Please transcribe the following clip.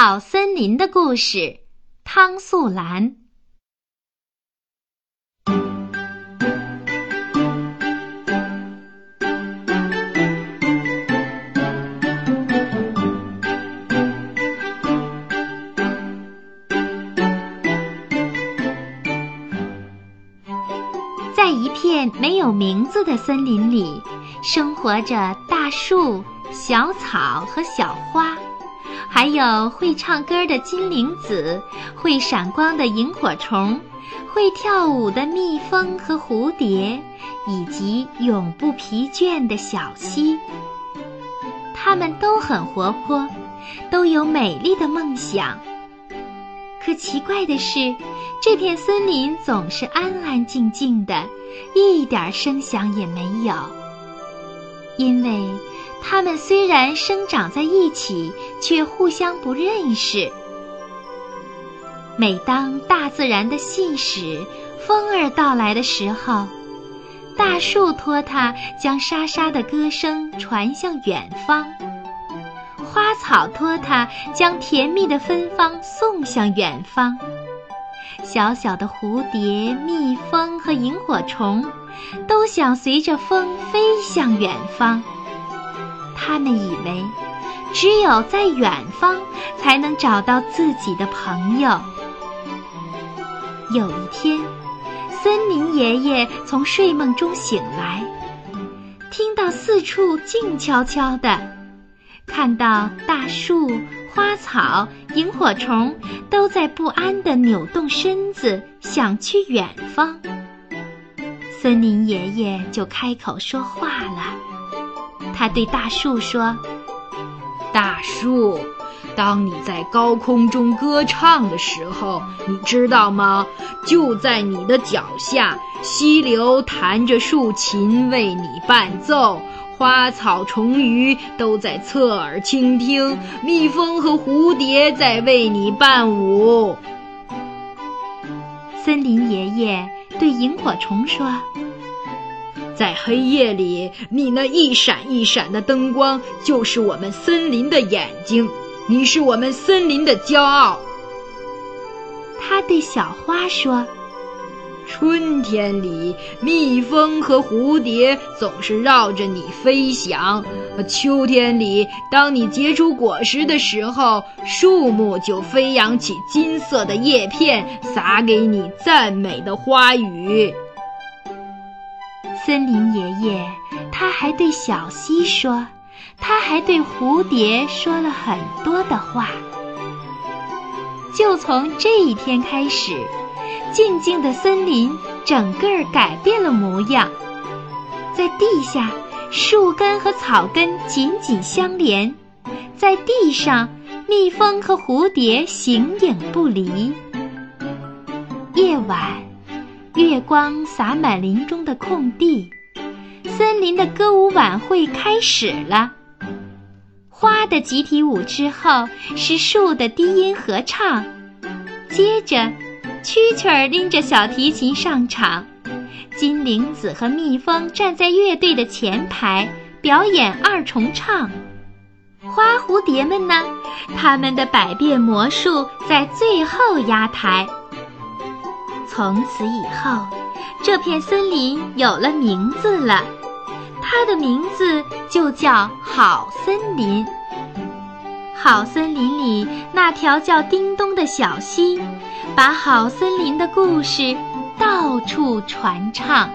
好森林的故事，汤素兰。在一片没有名字的森林里，生活着大树、小草和小花。还有会唱歌的金铃子，会闪光的萤火虫，会跳舞的蜜蜂和蝴蝶，以及永不疲倦的小溪。它们都很活泼，都有美丽的梦想。可奇怪的是，这片森林总是安安静静的，一点声响也没有，因为。它们虽然生长在一起，却互相不认识。每当大自然的信使风儿到来的时候，大树托它将沙沙的歌声传向远方；花草托它将甜蜜的芬芳送向远方；小小的蝴蝶、蜜蜂和萤火虫，都想随着风飞向远方。他们以为，只有在远方才能找到自己的朋友。有一天，森林爷爷从睡梦中醒来，听到四处静悄悄的，看到大树、花草、萤火虫都在不安地扭动身子，想去远方。森林爷爷就开口说话了。他对大树说：“大树，当你在高空中歌唱的时候，你知道吗？就在你的脚下，溪流弹着竖琴为你伴奏，花草虫鱼都在侧耳倾听，蜜蜂和蝴蝶在为你伴舞。”森林爷爷对萤火虫说。在黑夜里，你那一闪一闪的灯光就是我们森林的眼睛，你是我们森林的骄傲。他对小花说：“春天里，蜜蜂和蝴蝶总是绕着你飞翔；秋天里，当你结出果实的时候，树木就飞扬起金色的叶片，洒给你赞美的花语。”森林爷爷，他还对小溪说，他还对蝴蝶说了很多的话。就从这一天开始，静静的森林整个改变了模样。在地下，树根和草根紧紧相连；在地上，蜜蜂和蝴蝶形影不离。夜晚。月光洒满林中的空地，森林的歌舞晚会开始了。花的集体舞之后是树的低音合唱，接着，蛐蛐儿拎着小提琴上场，金铃子和蜜蜂站在乐队的前排表演二重唱。花蝴蝶们呢？他们的百变魔术在最后压台。从此以后，这片森林有了名字了，它的名字就叫好森林。好森林里那条叫叮咚的小溪，把好森林的故事到处传唱。